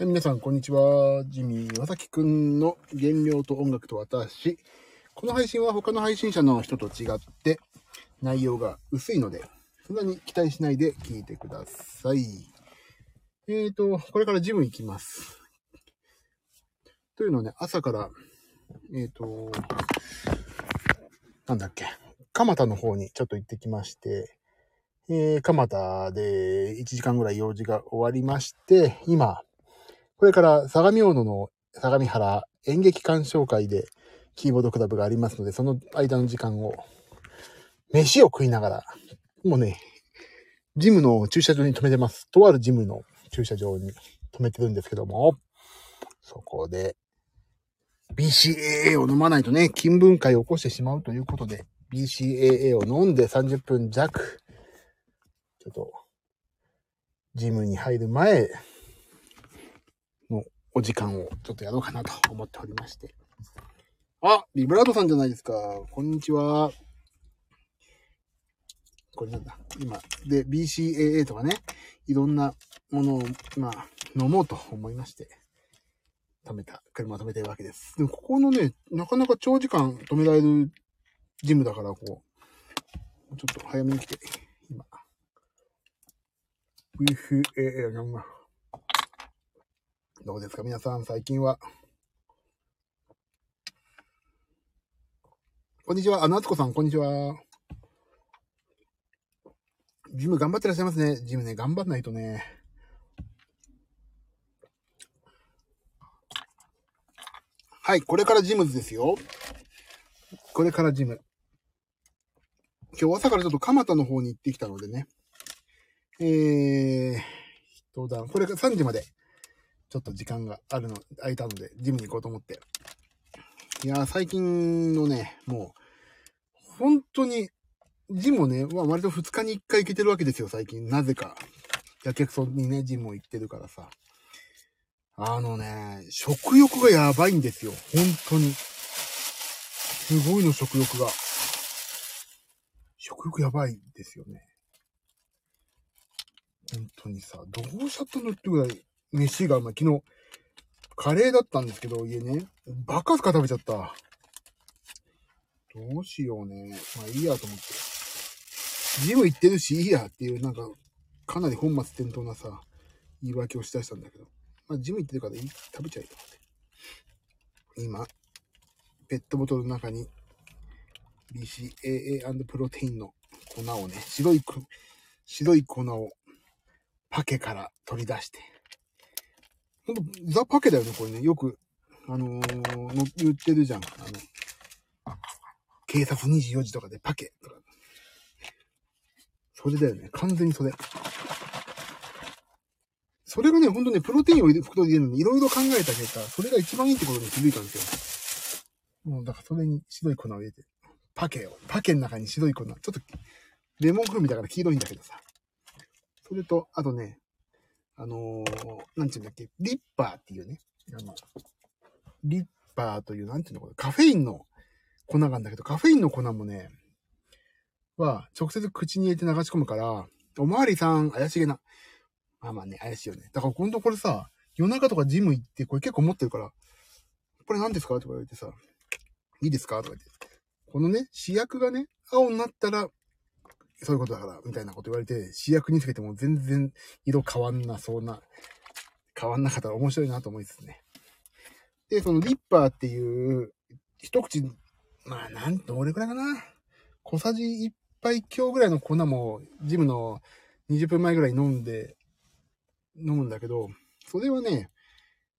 はい皆さん、こんにちは。ジミー・まさきくんの原料と音楽と私。この配信は他の配信者の人と違って、内容が薄いので、そんなに期待しないで聞いてください。えーと、これからジム行きます。というのはね、朝から、えーと、なんだっけ、蒲田の方にちょっと行ってきまして、えー、蒲田で1時間ぐらい用事が終わりまして、今、これから相模大野の相模原演劇鑑賞会でキーボードクラブがありますので、その間の時間を、飯を食いながら、もうね、ジムの駐車場に止めてます。とあるジムの駐車場に止めてるんですけども、そこで、BCAA を飲まないとね、筋分解を起こしてしまうということで、BCAA を飲んで30分弱、ちょっと、ジムに入る前お時間をちょっとやろうかなと思っておりまして。あ、ビブラートさんじゃないですか。こんにちは。これなんだ。今、で、BCAA とかね、いろんなものを、まあ、飲もうと思いまして、止めた、車を止めてるわけです。でも、ここのね、なかなか長時間止められるジムだから、こう、ちょっと早めに来て、今、BCAA 飲むな。どうですか皆さん、最近は。こんにちは。あ、夏子さん、こんにちは。ジム頑張ってらっしゃいますね。ジムね、頑張んないとね。はい、これからジムズですよ。これからジム。今日朝からちょっと蒲田の方に行ってきたのでね。えー、人だ。これが3時まで、ちょっと時間があるの、空いたので、ジムに行こうと思って。いやー、最近のね、もう、本当に、ジムね、まあ、割と2日に1回行けてるわけですよ、最近。なぜか。やけくそにね、ジムを行ってるからさ。あのね、食欲がやばいんですよ。本当に。すごいの、食欲が。食欲やばいですよね。本当にさ、どうしちゃったのってぐらい、飯が、まあ、昨日、カレーだったんですけど、家ね、バカスカ食べちゃった。どうしようね。まあいいやと思って。ジム行ってるし、いいやっていう、なんか、かなり本末転倒なさ、言い訳をしだしたんだけど。まあジム行ってるからいい食べちゃえと思って。今、ペットボトルの中に、BCAA& プロテインの粉をね、白い、白い粉をパケから取り出して。ほんと、ザ・パケだよね、これね。よく、あのーの言ってるじゃん。あの、警察24時とかでパケとか。それだよね。完全にそれ。それがね、ほんとね、プロテインを入れ袋に入れるのにいろいろ考えた結果、それが一番いいってことに気づいたんですよ。もう、だからそれに白い粉を入れて、パケを、パケの中に白い粉、ちょっと、レモン風味だから黄色いんだけどさ。それと、あとね、あのー、なんていうんだっけ、リッパーっていうね、あの、リッパーという、なんていうのこれ、カフェインの粉があるんだけど、カフェインの粉もね、は、直接口に入れて流し込むから、おまわりさん、怪しげな。まあまあね、怪しいよね。だから今度これさ、夜中とかジム行って、これ結構持ってるから、これ何ですか？とか言われてさ、いいですか？とか言って。このね、試薬がね、青になったら、そういうことだから、みたいなこと言われて、試薬につけても全然色変わんなそうな、変わんなかったら面白いなと思いですね。で、そのリッパーっていう、一口、まあ、なん、どれくらいかな？小さじ1杯強ぐらいの粉も、ジムの20分前ぐらい飲んで、飲むんだけど、それはね、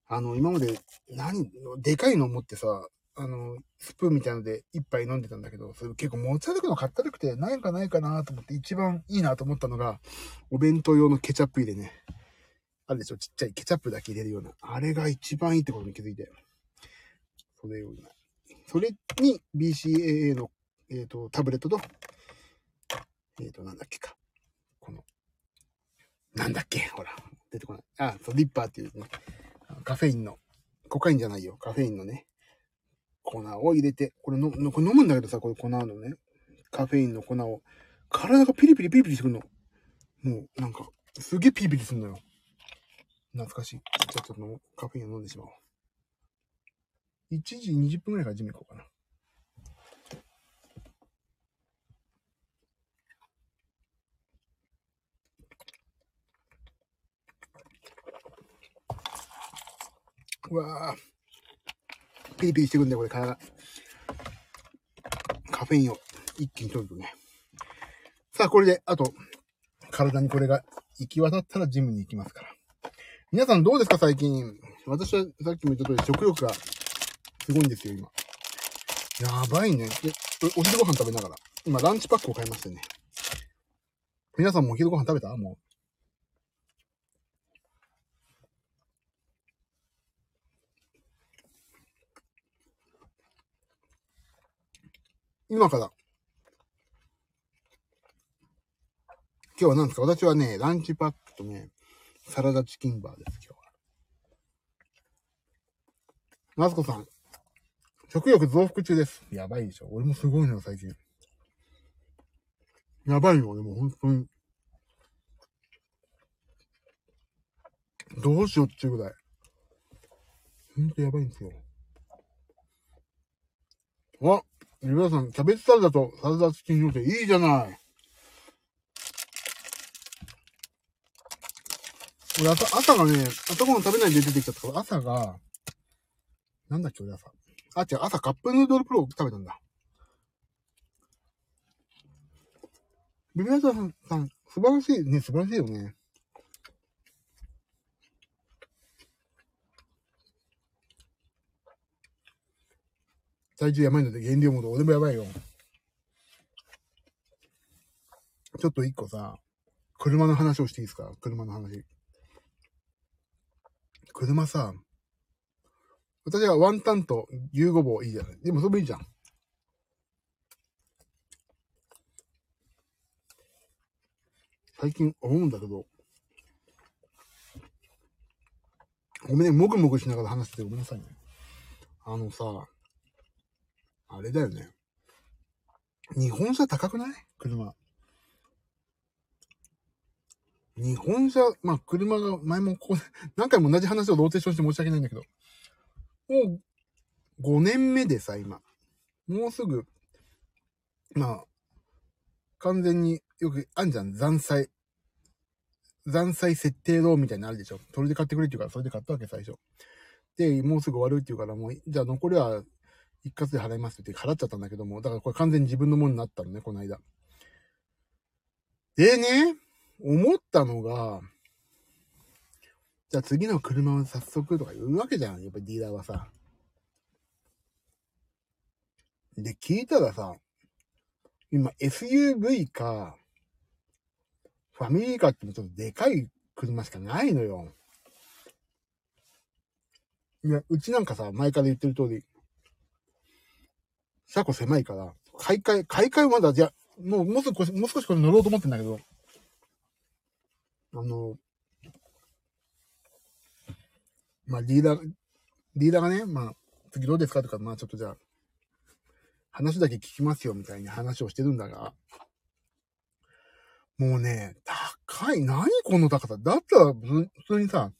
あの、今まで、何、でかいの持ってさ、あの、スプーンみたいので一杯飲んでたんだけど、それ結構持ち歩くのかったるくて、ないかないかなと思って一番いいなと思ったのが、お弁当用のケチャップ入れね。あるでしょ？ちっちゃいケチャップだけ入れるような。あれが一番いいってことに気づいて。それを、それに BCAA の、えっ、と、タブレットと、えっ、と、なんだっけか。この、なんだっけ？ほら、出てこない。あ、そう、リッパーっていうね、カフェインの、コカインじゃないよ。カフェインのね、粉を入れて、これの、これ飲むんだけどさ、これ粉のね、カフェインの粉を、体がピリピリピリピリするの。もう、なんか、すげえピリピリするのよ。懐かしい。じゃあちょっとカフェインを飲んでしまおう。1時20分くらいからジム行こうかな。うわぁ。ピリピリしてくんだよ、これ、体が。カフェインを一気に取るとね。さあ、これで、あと、体にこれが行き渡ったらジムに行きますから。皆さんどうですか、最近？私はさっきも言った通り、食欲がすごいんですよ、今。やばいね。で、お昼ご飯食べながら。今、ランチパックを買いましてね。皆さんもお昼ご飯食べた？もう。今から。今日は何ですか？私はね、ランチパックとね、サラダチキンバーです、今日は。マスコさん、食欲増幅中です。やばいでしょ俺もすごいのよ、最近。やばいよ、俺も本当に。どうしようっていうぐらい。ほんとやばいんですよ。あ皆さん、キャベツサラダとサラダチキンっていいじゃない。俺朝、朝がね、朝ごはん食べないで出てきちゃったから、朝が、なんだっけ、俺朝。あ、違う、朝カップヌードルプロ食べたんだ。ビビアさん、さん、素晴らしいね、素晴らしいよね。体重やばいので減量モード、俺もやばいよ。ちょっと一個さ、車の話をしていいですか？車の話。車さ、私はワンタンと牛ごぼういいじゃない。でもそれもいいじゃん。最近思うんだけど、ごめんね、もぐもぐしながら話しててごめんなさいね。あのさ、あれだよね。日本車高くない？車。日本車、まあ、車が前もこう、何回も同じ話をローテーションして申し訳ないんだけど、もう5年目でさ、今。もうすぐ、まあ、完全によくあんじゃん、残債。残債設定ローンみたいなのあるでしょ。それで買ってくれって言うから、それで買ったわけ、最初。で、もうすぐ終わるって言うから、もう、じゃあ残りは一括で払いますって払っちゃったんだけども、だからこれ完全に自分のものになったのね、この間。でね、思ったのが、じゃあ次の車を早速とか言うわけじゃん、やっぱりディーラーはさ。で、聞いたらさ、今 SUV か、ファミリーカーってちょっとでかい車しかないのよ。いや、うちなんかさ、前から言ってる通り、車庫狭いから、買い替え、買い替えまだ、じゃ、もう、もう少し、もう少しこれ乗ろうと思ってんだけど、あの、まあ、リーダー、リーダーがね、まあ、次どうですかとか、まあ、ちょっとじゃあ、話だけ聞きますよ、みたいな話をしてるんだが、もうね、高い。何この高さ？だったら、普通にさ、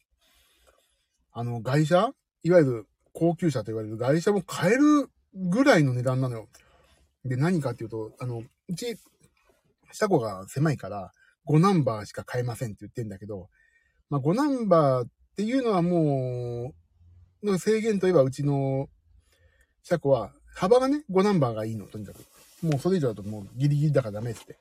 あの、外車？いわゆる高級車と言われる外車も買えるぐらいの値段なのよ。で、何かっていうと、あの、うち、車庫が狭いから、5ナンバーしか買えませんって言ってんだけど、まあ、5ナンバーっていうのはもう、の制限といえばうちの車庫は、幅がね、5ナンバーがいいの、とにかく。もうそれ以上だともうギリギリだからダメって。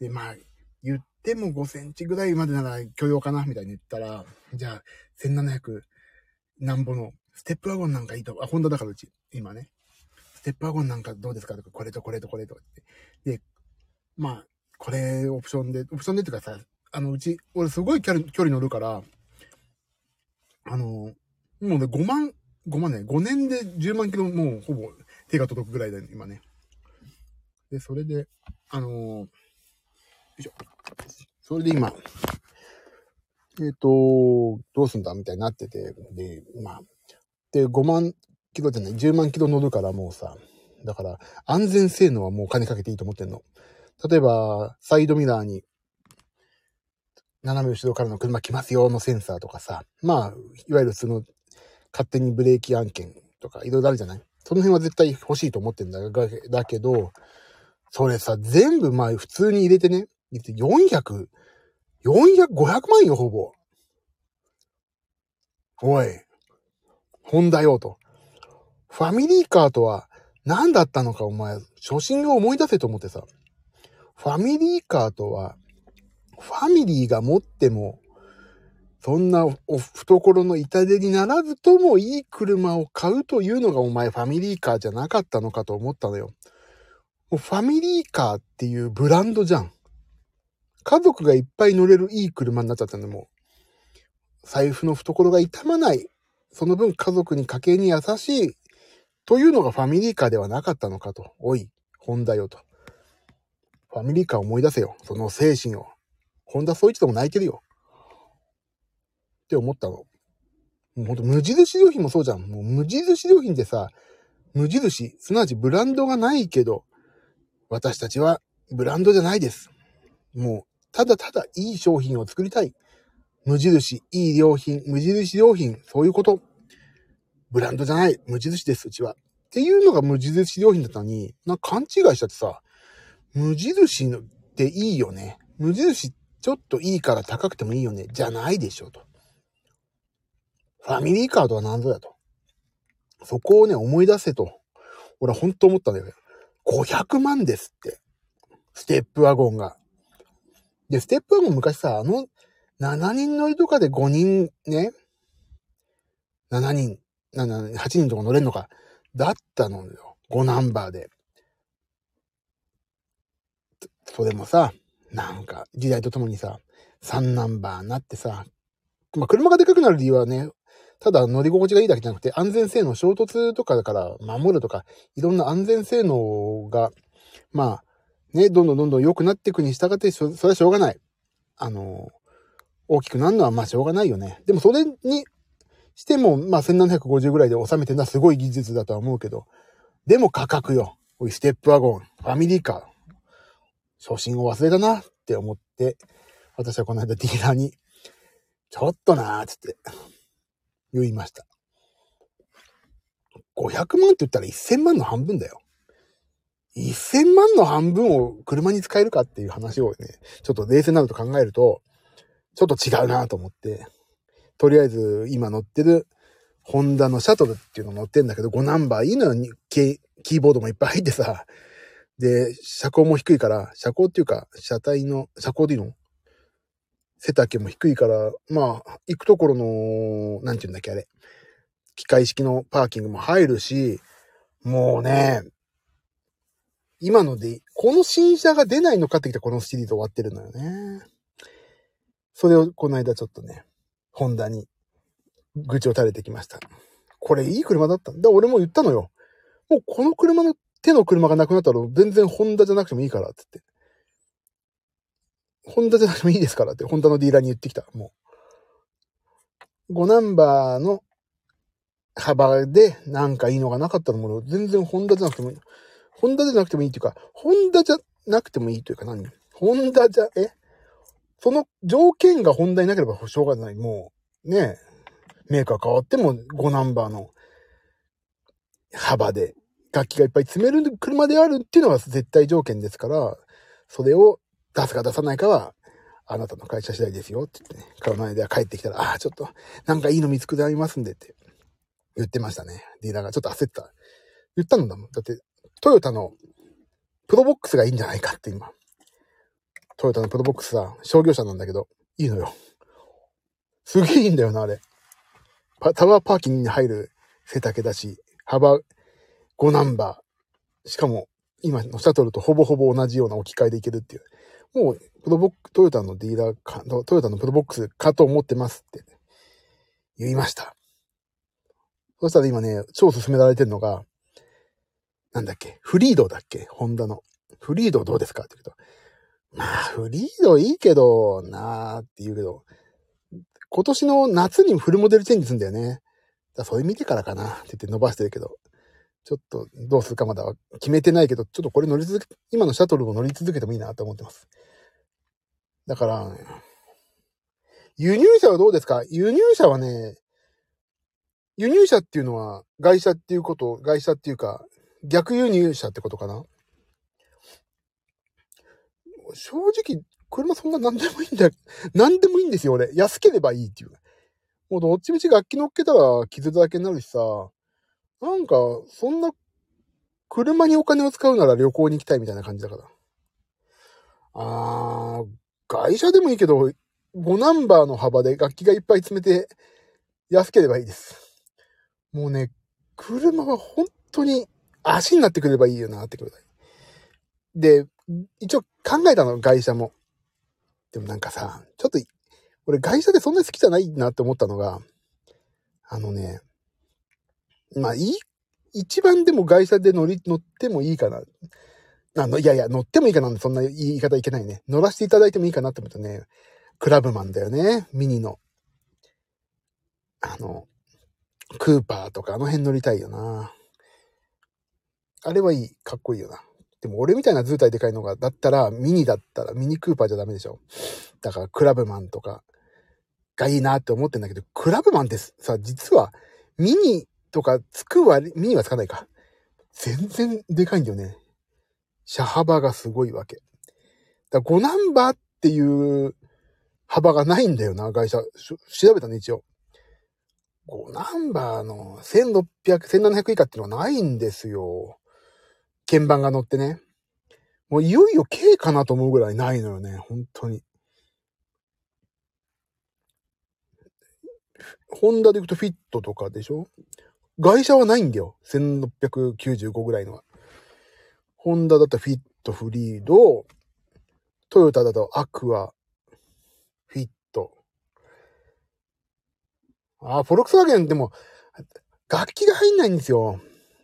で、まあ、言っても5センチぐらいまでなら許容かなみたいに言ったら、じゃあ、1700なんぼのステップワゴンなんかいいと、あ、ホンダだからうち、今ね。ステップワゴンなんかどうですか？とか、これとこれとこれとって。で、まあ、これオプションで、オプションでっていうかさ、あの、うち、俺すごい距離乗るから、あの、もうね、5万、5万ね、5年で10万キロもうほぼ手が届くぐらいだよね、今ね。で、それで、あの、よいしょ。それで今、えっ、ー、と、どうすんだ？みたいになってて、で、まあ、で、5万キロじゃない、10万キロ乗るからもうさ、だから、安全性能はもう金かけていいと思ってんの。例えば、サイドミラーに、斜め後ろからの車来ますよのセンサーとかさ、まあ、いわゆるその、勝手にブレーキ案件とかいろいろあるじゃない？その辺は絶対欲しいと思ってんだが、だけど、それさ、全部まあ普通に入れてね、400、400、500万よ、ほぼ。おい、ホンダよと。ファミリーカーとは何だったのかお前、初心を思い出せと思ってさ。ファミリーカーとは、ファミリーが持っても、そんなお懐の痛手にならずともいい車を買うというのがお前ファミリーカーじゃなかったのかと思ったのよ。もうファミリーカーっていうブランドじゃん。家族がいっぱい乗れるいい車になっちゃったんで、もう。財布の懐が痛まない。その分家族に家計に優しい。というのがファミリーカーではなかったのかと。おい、ホンダよと。ファミリーカー思い出せよ。その精神を。ホンダそう一でも泣いてるよ。って思ったの。もうほんと無印良品もそうじゃん。もう無印良品ってさ、無印、すなわちブランドがないけど、私たちはブランドじゃないです。もう、ただただいい商品を作りたい。無印、いい良品、無印良品、そういうこと。ブランドじゃない、無印です、うちは。っていうのが無印良品だったのに、なんか勘違いしちゃってさ、無印のっていいよね。無印ちょっといいから高くてもいいよね。じゃないでしょ、と。ファミリーカードは何ぞやと。そこをね、思い出せと。俺は本当思ったんだよ。500万ですって。ステップワゴンが。で、ステップワゴン昔さ、あの、7人乗りとかで5人ね、7人、8人とか乗れんのか、だったのよ。5ナンバーで。それもさ、なんか、時代とともにさ、3ナンバーになってさ、まあ、車がでかくなる理由はね、ただ乗り心地がいいだけじゃなくて、安全性能、衝突とかだから守るとか、いろんな安全性能が、まあ、ね、どんどんどんどん良くなっていくに従って、それはしょうがない。あの、大きくなるのはまあしょうがないよね。でもそれにしても、まあ1750ぐらいで収めてるのはすごい技術だとは思うけど、でも価格よ。おい、ステップワゴン、ファミリーカー。初心を忘れたなって思って、私はこの間ディーラーに、ちょっとなーつって、言いました。500万って言ったら1000万の半分だよ。1000万の半分を車に使えるかっていう話をね、ちょっと冷静なのと考えると、ちょっと違うなと思って、とりあえず今乗ってるホンダのシャトルっていうの乗ってんだけど、5ナンバーいいのよ、キーボードもいっぱい入ってさ、で、車高も低いから、車高っていうか、車体の、車高でいいの？背丈も低いから、まあ、行くところの、なんて言うんだっけ、あれ。機械式のパーキングも入るし、もうね、今ので、この新車が出ないのかってきたこのシリーズ終わってるのよね。それをこの間ちょっとね、ホンダに愚痴を垂れてきました。これいい車だったんだ。俺も言ったのよ。もうこの車の手の車がなくなったら全然ホンダじゃなくてもいいからって言って。ホンダじゃなくてもいいですからって、ホンダのディーラーに言ってきた。もう。5ナンバーの幅でなんかいいのがなかったのも、全然ホンダじゃなくてもいい。ホンダじゃなくてもいいっていうか、ホンダじゃなくてもいいというか何？ホンダじゃ、え？その条件がホンダになければしょうがない。もう、ねメーカー変わっても5ナンバーの幅で楽器がいっぱい詰める車であるっていうのが絶対条件ですから、それを出すか出さないかは、あなたの会社次第ですよって言ってね、顔の間帰ってきたら、ああ、ちょっと、なんかいいの見つくでありますんでって言ってましたね。ディーラーがちょっと焦った。言ったんだもん。だって、トヨタのプロボックスがいいんじゃないかって今。トヨタのプロボックスさ、商業車なんだけど、いいのよ。すげえいいんだよな、あれ。タワーパーキングに入る背丈だし、幅5ナンバー。しかも、今のシャトルとほぼほぼ同じような置き換えでいけるっていう。もう、プロボック、トヨタのディーラーか、トヨタのプロボックスかと思ってますって言いました。そしたら今ね、超勧められてるのが、なんだっけ、フリードだっけホンダの。フリードどうですかって言うと、まあ、フリードいいけど、なーって言うけど、今年の夏にフルモデルチェンジするんだよね。だそれ見てからかなって言って伸ばしてるけど、ちょっとどうするかまだ決めてないけど、ちょっとこれ乗り続け、今のシャトルを乗り続けてもいいなと思ってます。だから、輸入車はどうですか？輸入車はね、輸入車っていうのは外車っていうこと、外車っていうか、逆輸入車ってことかな？正直、車そんな何でもいいんだ。何でもいいんですよ、俺。安ければいいっていう。もうどっちみち楽器乗っけたら傷だらけになるしさ、なんか、そんな、車にお金を使うなら旅行に行きたいみたいな感じだから。あー、外車でもいいけど、5ナンバーの幅で楽器がいっぱい詰めて、安ければいいです。もうね、車は本当に足になってくればいいよなってくる。で、一応考えたの、外車も。でもなんかさ、ちょっと、俺外車でそんなに好きじゃないなって思ったのが、あのね、まあいい、一番でも外車で乗り、乗ってもいいかな。あの、いやいや、乗ってもいいかなそんな言い方いけないね。乗らせていただいてもいいかなって思ったね。クラブマンだよね。ミニの。あの、クーパーとかあの辺乗りたいよな。あれはいい。かっこいいよな。でも俺みたいな図体でかいのが、だったら、ミニだったら、ミニクーパーじゃダメでしょ。だから、クラブマンとか、がいいなって思ってんだけど、クラブマンってさ、実は、ミニとかつく割、ミニはつかないか。全然でかいんだよね。車幅がすごいわけ。だ5ナンバーっていう幅がないんだよな、会社。調べたね、一応。5ナンバーの1600、1700以下っていうのはないんですよ。鍵盤が乗ってね。もういよいよ K かなと思うぐらいないのよね、本当に。ホンダで行くとフィットとかでしょ？外車はないんだよ。1695ぐらいのは。ホンダだとフィット、フリード、トヨタだとアクア、フィット。あ、フォルクスワーゲンでも、楽器が入んないんですよ。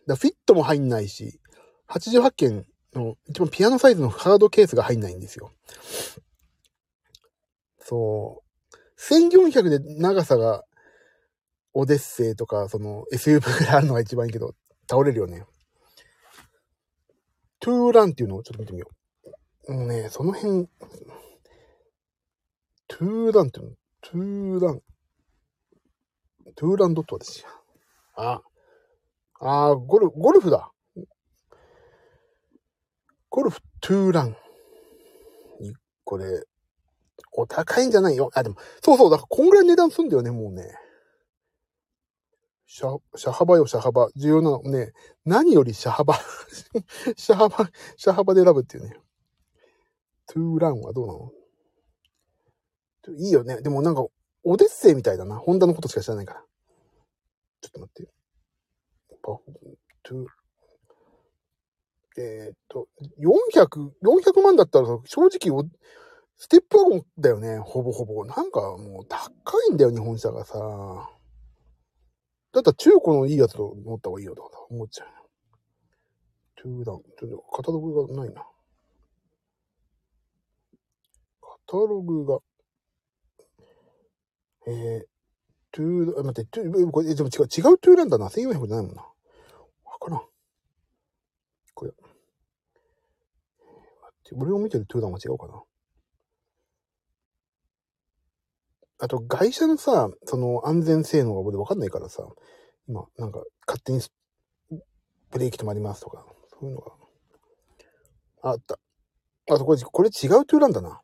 だフィットも入んないし、88件の一番ピアノサイズのハードケースが入んないんですよ。そう。1400で長さがオデッセイとか、その SUV ぐらいあるのが一番いいけど、倒れるよね。トゥーランっていうのをちょっと見てみよう。もうね、その辺、トゥーランっていうの、トゥーラン。トゥーランドットですよ。あ、あゴル、ゴルフだ。ゴルフトゥーラン。これ、お高いんじゃないよ？あ、でも、そうそう、だからこんぐらい値段すんだよね、もうね。車、車幅よ、車幅。重要なのね。何より車幅。車幅、車幅で選ぶっていうね。トゥーランはどうなの？いいよね。でもなんか、オデッセイみたいだな。ホンダのことしか知らないから。ちょっと待って。パフォートゥーえー、っと、400、400万だったら正直、ステップワゴンだよね、ほぼほぼ。なんかもう高いんだよ、日本車がさ。だったら中古のいいやつと乗った方がいいよ、とか思っちゃう。トゥーダウン。ちょっとカタログがないな。カタログが。えー、トゥーダウン、待って、トゥー、これ、でも違う、違うトゥーランだな。1400じゃないもんな。わからん。これ。俺を見てるトゥーダンは違うかな。あと、外車のさ、その安全性能が俺わかんないからさ、今、なんか勝手にブレーキ止まりますとか、そういうのが。あった。あ、そこれ、これ違うトゥーランだな。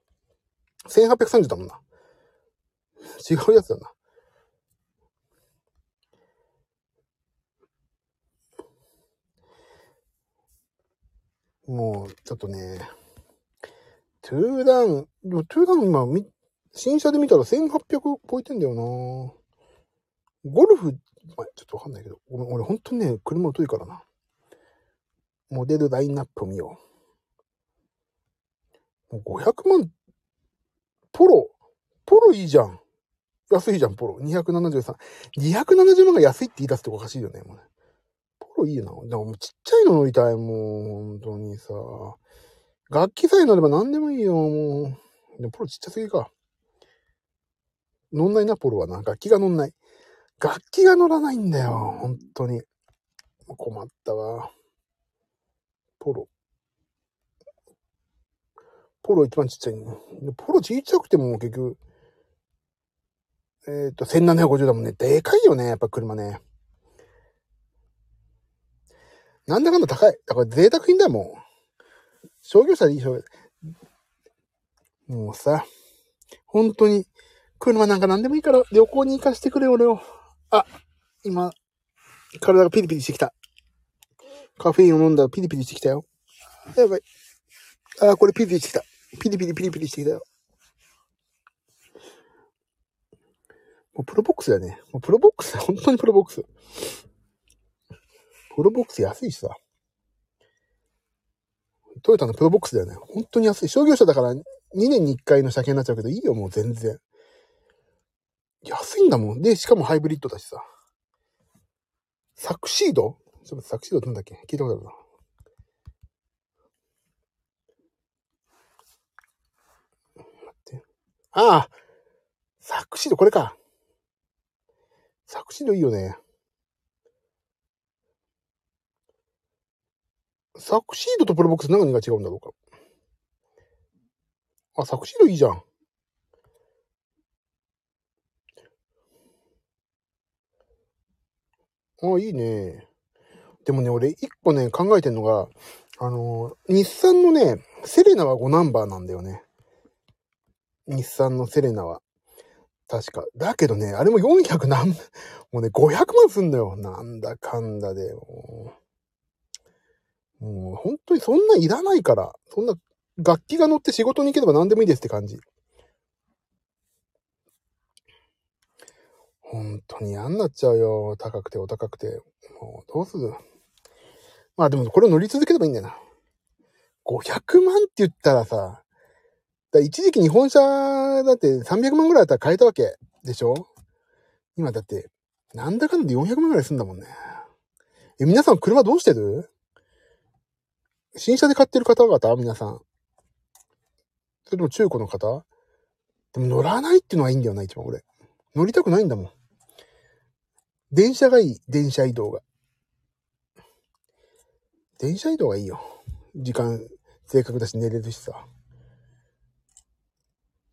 1830だもんな。違うやつだな。もう、ちょっとね、トゥーダウン、トゥーダウン今、新車で見たら1800超えてんだよなゴルフ、まあ、ちょっとわかんないけど、俺、俺ほんとね、車遠いからな。モデルラインナップを見よう。もう500万、ポロ、ポロいいじゃん。安いじゃん、ポロ。273。270万が安いって言い出すとおかしいよね、もうね。ポロいいな。でもちっちゃいの乗りたい、もう、本当にさ。楽器さえ乗れば何でもいいよ、もう。でもポロちっちゃすぎか。乗んないな、ポロはな。楽器が乗んない。楽器が乗らないんだよ、本当に。困ったわ。ポロ。ポロ一番ちっちゃい、ね。ポロちっちゃくても結局、えっ、と、1750だもんね。でかいよね、やっぱ車ね。なんだかんだ高い。だから贅沢品だもん。商業車でいい商業。もうさ、本当に、車なんか何でもいいから旅行に行かしてくれ、俺を。あ、今、体がピリピリしてきた。カフェインを飲んだらピリピリしてきたよ。やばい。あ、これピリピリしてきた。ピリピリピリピリしてきたよ。もうプロボックスだね。もうプロボックスだ。本当にプロボックス。プロボックス安いしさ。トヨタのプロボックスだよね。本当に安い。商業車だから2年に1回の車検になっちゃうけど、いいよ、もう全然。安いんだもん。で、しかもハイブリッドだしさ。サクシード？ちょっとサクシードってなんだっけ？聞いたことあるな。待って。ああサクシード、これか。サクシードいいよね。サクシードとプロボックス何が違うんだろうか？あ、サクシードいいじゃん。あ、いいね。でもね、俺、一個ね、考えてんのが、あの、日産のね、セレナは5ナンバーなんだよね。日産のセレナは。確か。だけどね、あれも400何、もうね、500万すんだよ。なんだかんだで。もう、もう本当にそんないらないから。そんな、楽器が乗って仕事に行けば何でもいいですって感じ。本当に嫌になっちゃうよ。高くてお高くて。もう、どうするまあでもこれを乗り続ければいいんだよな。500万って言ったらさ、だ一時期日本車だって300万ぐらいだったら買えたわけでしょ今だって、なんだかんだで400万ぐらいすんだもんね。え、皆さん車どうしてる？新車で買ってる方々？皆さん。それとも中古の方？でも乗らないっていうのがいいんだよな、一番俺。乗りたくないんだもん。電車がいい、電車移動が。電車移動がいいよ。時間、正確だし寝れるしさ。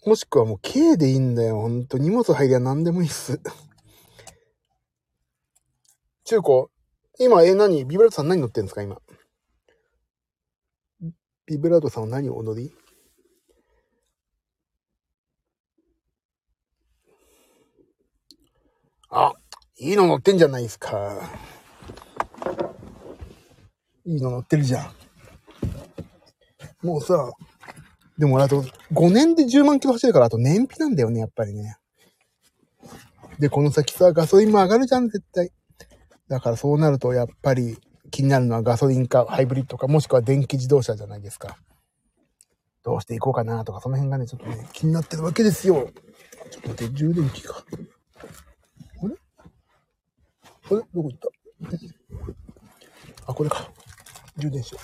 もしくはもう軽でいいんだよ。ほんと荷物入りゃ何でもいいっす。中古？今、え、何？ビブラートさん何乗ってんですか今？ビブラートさんは何をお乗り？あ、いいの乗ってんじゃないですか。いいの乗ってるじゃん。もうさ、でもあと5年で10万キロ走るからあと燃費なんだよね、やっぱりね。で、この先さ、ガソリンも上がるじゃん、絶対。だからそうなるとやっぱり気になるのはガソリンかハイブリッドかもしくは電気自動車じゃないですか。どうしていこうかなとかその辺がね、ちょっとね、気になってるわけですよ。ちょっと待って、充電器か。あれ？あれ？どこ行った？あ、これか。充電しよ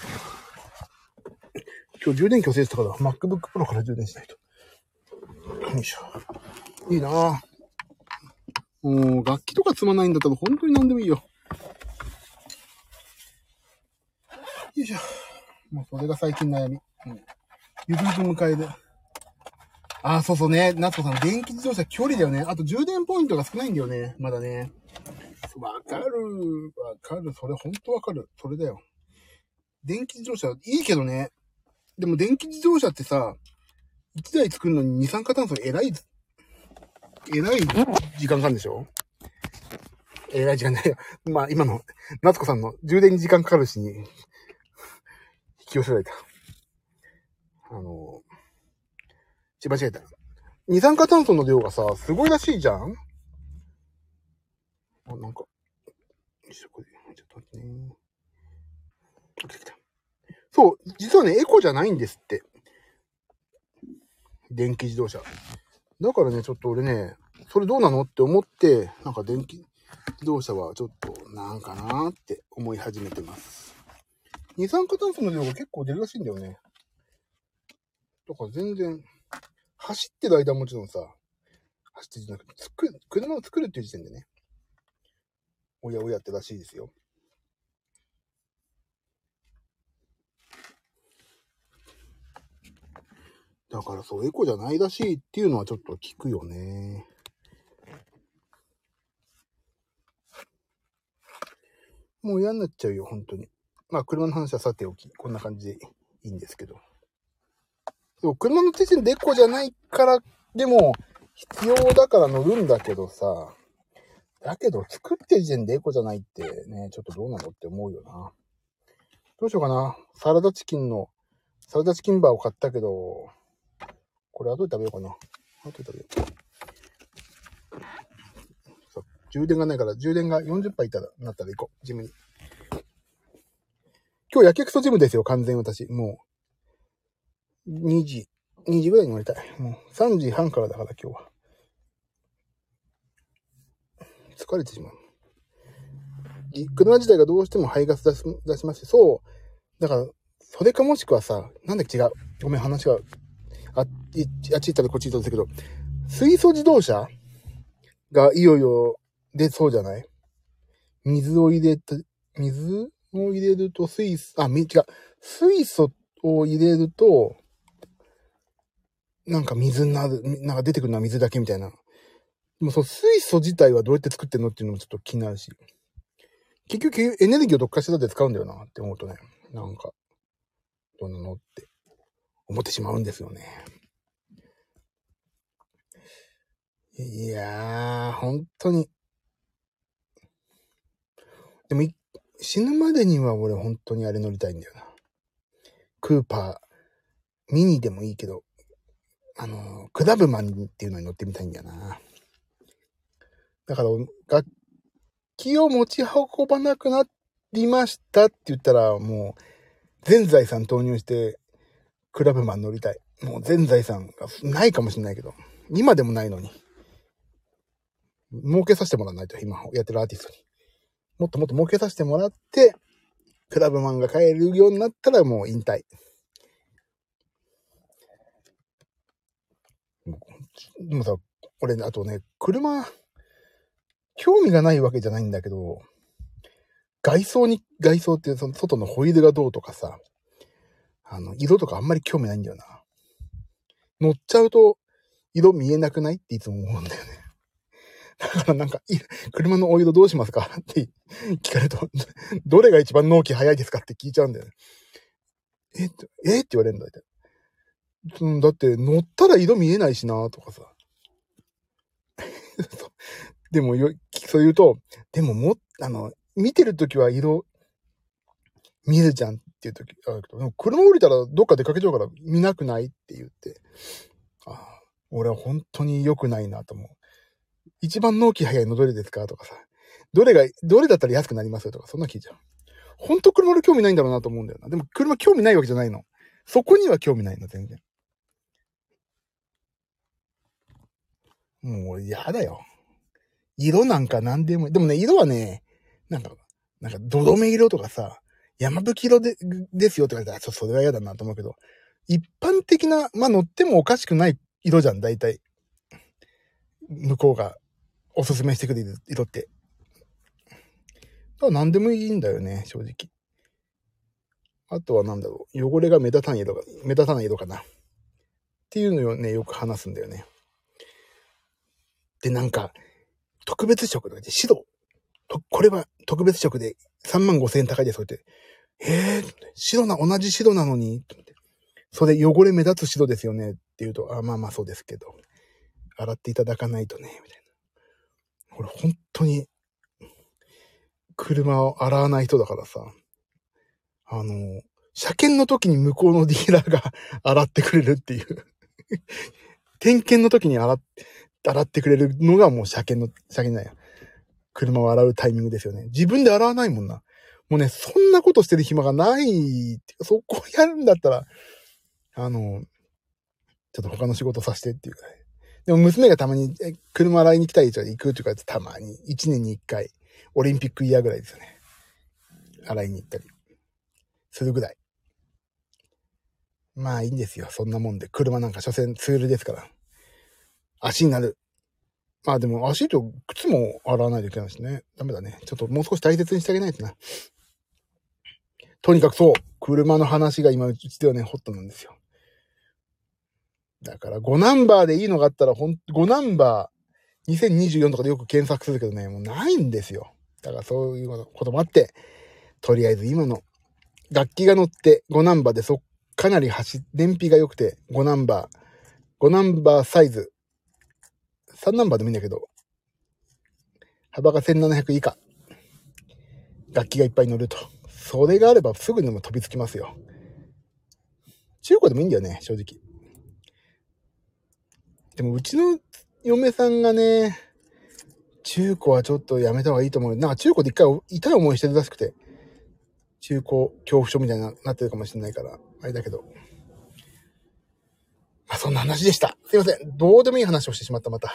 う。今日充電器忘れてたから、MacBook Pro から充電しないと。よいしょ。いいなぁ。もう、楽器とか積まないんだったら本当に何でもいいよ。よいしょ。もうそれが最近悩み。うん。ゆくゆく迎えで。あ、そうそうね。夏子さん、電気自動車距離だよね。あと充電ポイントが少ないんだよね。まだね。わかる。わかる。それほんとわかる。それだよ。電気自動車、いいけどね。でも電気自動車ってさ、1台作るのに二酸化炭素えらい、えらい時間かかるんでしょ？えらい時間ないよ。まあ今の、夏子さんの充電に時間かかるしに、引き寄せられた。あの、ち間違えた。二酸化炭素の量がさ、すごいらしいじゃんあ、なんか、よいしょ、これ、ちょっと待ってね。来た来た。そう、実はね、エコじゃないんですって。電気自動車。だからね、ちょっと俺ね、それどうなのって思って、なんか電気自動車はちょっとなんかなーって思い始めてます。二酸化炭素の量が結構出るらしいんだよね。とか全然、走ってる間もちろんさ、走ってじゃなくて、作、車を作るっていう時点でね、おやおやってらしいですよ。だからそう、エコじゃないらしいっていうのはちょっと聞くよね。もう嫌になっちゃうよ、本当に。まあ、車の話はさておき、こんな感じでいいんですけど。そう、車の手順デコじゃないから、でも、必要だから乗るんだけどさ、だけど、作ってる時点でエコじゃないってね、ちょっとどうなのって思うよな。どうしようかな。サラダチキンの、サラダチキンバーを買ったけど、これ後で食べようかな。後で食べよう。そう充電がないから、充電が40杯いたら、なったら行こう。ジムに。今日、やけくそジムですよ、完全私。もう、2時、2時ぐらいに乗りたい。もう、3時半からだから今日は。疲れてしまう。車自体がどうしても排ガス出し出しますし、そう。だから、それかもしくはさ、なんだっけ違う？ごめん、話が、あ、あっち行ったらこっち行ったんだけど、水素自動車がいよいよ出そうじゃない？水を入れた、水？を入れると水素、あ、み、違う。水素を入れると、なんか水になる、なんか出てくるのは水だけみたいな。でもその水素自体はどうやって作ってんのっていうのもちょっと気になるし。結局エネルギーをどっかしらで使うんだよなって思うとね、なんか、どうなのって思ってしまうんですよね。いやー、本当に。でも一、死ぬまでには俺本当にあれ乗りたいんだよな。クーパー、ミニでもいいけど、あの、クラブマンっていうのに乗ってみたいんだよな。だから、楽器を持ち運ばなくなりましたって言ったら、もう、全財産投入して、クラブマン乗りたい。もう全財産がないかもしれないけど、今でもないのに。儲けさせてもらわないと、今やってるアーティストに。もっともっと儲けさせてもらって、クラブマンが買えるようになったらもう引退。でもさ、俺、あとね、車、興味がないわけじゃないんだけど、外装に、外装っていうその外のホイールがどうとかさ、あの、色とかあんまり興味ないんだよな。乗っちゃうと、色見えなくないっていつも思うんだよね。だからなんか、車のお色どうしますか？って聞かれると、どれが一番納期早いですかって聞いちゃうんだよね。ええ？って言われるんだよ。うん、だって乗ったら色見えないしなとかさ。でもよ、そう言うと、でもも、あの、見てるときは色、見えるじゃんっていうときあ、車降りたらどっか出かけちゃうから見なくないって言って、ああ、俺は本当に良くないなと思う。一番納期早いのどれですか？とかさ、どれが、どれだったら安くなります？とか、そんな聞いちゃう。本当車の興味ないんだろうなと思うんだよな。でも車興味ないわけじゃないの。そこには興味ないの、全然。もう嫌だよ。色なんか何でもいい。でもね、色はね、なんか、なんか、どどめ色とかさ、山吹色で、ですよって言われたら、ちょっとそれは嫌だなと思うけど、一般的な、まあ、乗ってもおかしくない色じゃん、大体。向こうがおすすめしてくれる色って。だ何でもいいんだよね、正直。あとはなんだろう、汚れが目立たない色が、目立たない色かな。っていうのをね、よく話すんだよね。で、なんか、特別色とかで白。と、これは特別色で3万5千円高いです。こうやって。えー、白な、同じ白なのにってそれ汚れ目立つ白ですよねって言うと、あ、まあまあそうですけど。洗っていただかないとね、みたいな。俺本当に、車を洗わない人だからさ。あの、車検の時に向こうのディーラーが 洗ってくれるっていう点検の時に洗って、洗ってくれるのがもう車検の、車検だよ。車を洗うタイミングですよね。自分で洗わないもんな。もうね、そんなことしてる暇がないそこやるんだったら、あの、ちょっと他の仕事させてっていうかね。でも娘がたまに、車洗いに来たりとか行くとかたまに、1年に1回、オリンピックイヤーぐらいですよね。洗いに行ったり、するぐらい。まあいいんですよ。そんなもんで。車なんか所詮ツールですから。足になる。まあでも足と靴も洗わないといけないしね。ダメだね。ちょっともう少し大切にしてあげないとな。とにかくそう。車の話が今うちではね、ホットなんですよ。だから5ナンバーでいいのがあったら、ほん、5ナンバー2024とかでよく検索するけどね、もうないんですよ。だからそういうこともあって、とりあえず今の楽器が乗って5ナンバーでそ、かなり走、燃費が良くて5ナンバー、5ナンバーサイズ、3ナンバーでもいいんだけど、幅が1700以下。楽器がいっぱい乗ると。それがあればすぐにも飛びつきますよ。中古でもいいんだよね、正直。でもうちの嫁さんがね、中古はちょっとやめた方がいいと思う。なんか中古で一回痛い思いしてるらしくて、中古恐怖症みたいになってるかもしれないから、あれだけど。まあそんな話でした。すいません。どうでもいい話をしてしまった、また。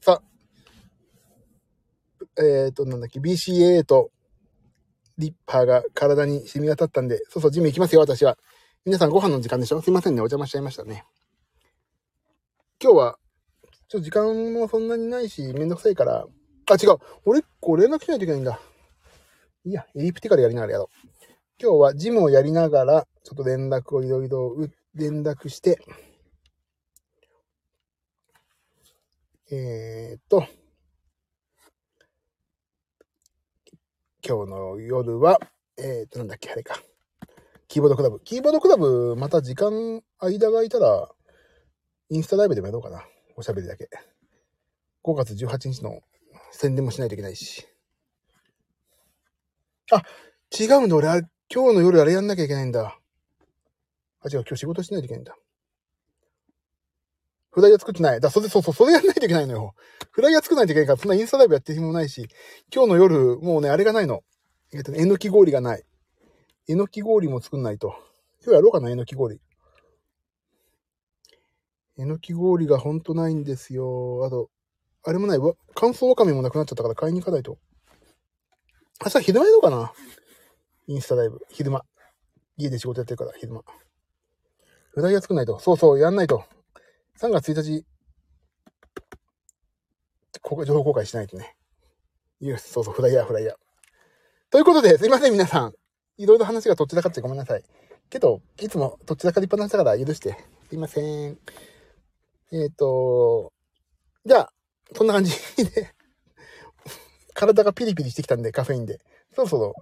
さあ、えっ、ー、と、なんだっけ、BCA とリッパーが体に染み渡ったんで、そうそう、ジム行きますよ、私は。皆さんご飯の時間でしょ？すいませんね、お邪魔しちゃいましたね。今日は、ちょっと時間もそんなにないし、めんどくさいから、あ、違う。俺、こう連絡しないといけないんだ。いや、エリプティカルやりながらやろう。今日はジムをやりながら、ちょっと連絡をいろいろ連絡して、えー、っと、今日の夜は、えー、っと、なんだっけ、あれか。キーボードクラブ。キーボードクラブ、また時間、間が空いたら、インスタライブでもやろうかな。おしゃべりだけ。5月18日の宣伝もしないといけないし。あ、違うんだ。俺、今日の夜あれやんなきゃいけないんだ。あ、違う。今日仕事しないといけないんだ。フライヤー作ってない。だ、それ、そうそう、それやんないといけないのよ。フライヤー作らないといけないから、そんなインスタライブやってる暇もないし、今日の夜、もうね、あれがないの。えっとね、えのき氷がない。えのき氷も作んないと。今日やろうかな、えのき氷。えのき氷がほんとないんですよ。あと、あれもない。わ乾燥わかめもなくなっちゃったから買いに行かないと。明日昼間やろうかな？インスタライブ。昼間。家で仕事やってるから、昼間。フライヤー作んないと。そうそう、やんないと。3月1日、ここ情報公開しないとね。よし、そうそう、フライヤー、フライヤー。ということで、すいません、皆さん。いろいろ話がとっちらかってごめんなさい。けど、いつもとっちらかりっぱなしだから許して。すいません。えっ、ー、と、じゃあ、そんな感じで体がピリピリしてきたんで、カフェインで。そろそろ、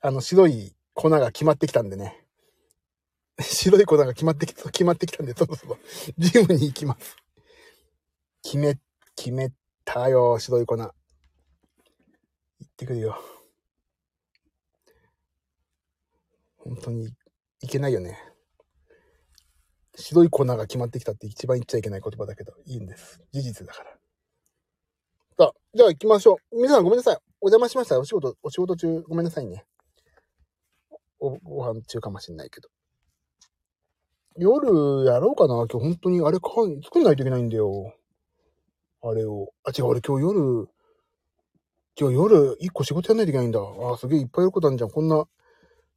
あの、白い粉が決まってきたんでね。白い粉が決まってきた、決まってきたんで、そろそろ、ジムに行きます。決め、決めたよ、白い粉。行ってくるよ。本当に、いけないよね。白い粉が決まってきたって一番言っちゃいけない言葉だけど、いいんです。事実だから。さあ、じゃあ行きましょう。皆さんごめんなさい。お邪魔しました。お仕事、お仕事中、ごめんなさいね。お、ご飯中かもしんないけど。夜やろうかな今日本当にあれか、作んないといけないんだよ。あれを。あ、違う、俺今日夜、今日夜一個仕事やんないといけないんだ。あ、すげえいっぱいやることあるじゃん。こんな、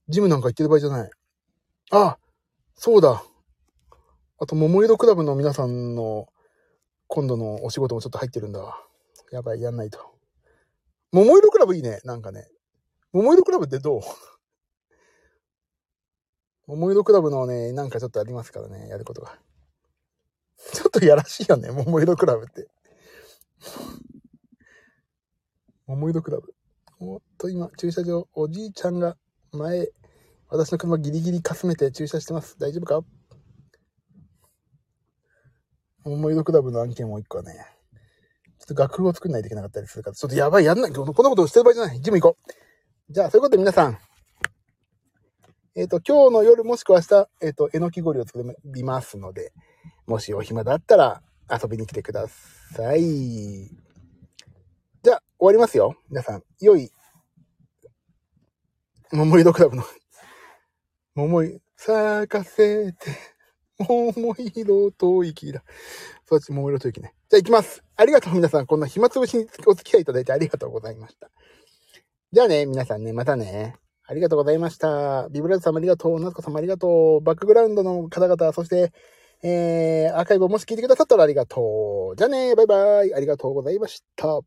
ジムなんか行ってる場合じゃない。あ、そうだ。あと、桃色クラブの皆さんの今度のお仕事もちょっと入ってるんだわ。やばい、やんないと。桃色クラブいいね、なんかね。桃色クラブってどう？桃色クラブのね、なんかちょっとありますからね、やることが。ちょっとやらしいよね、桃色クラブって。桃色クラブ。おっと、今、駐車場、おじいちゃんが前、私の車ギリギリかすめて駐車してます。大丈夫か？桃色クラブの案件もう一個はね、ちょっと楽譜を作んないといけなかったりするから、ちょっとやばい、やんない。こんなことしてる場合じゃない。ジム行こう。じゃあ、そういうことで皆さん、えっ、ー、と、今日の夜もしくは明日、えっ、ー、と、えのき氷を作りますので、もしお暇だったら遊びに来てください。じゃあ、終わりますよ。皆さん、良い、桃色クラブの、桃い、咲かせて、桃色吐息だ。そっち、桃色吐息ね。じゃあ行きます。ありがとう皆さん。こんな暇つぶしにお付き合いいただいてありがとうございました。じゃあね、皆さんね、またね。ありがとうございました。ビブラーズ様ありがとう。ナツコ様ありがとう。バックグラウンドの方々、そして、えー、アーカイブをもし聞いてくださったらありがとう。じゃあね、バイバイ。ありがとうございました。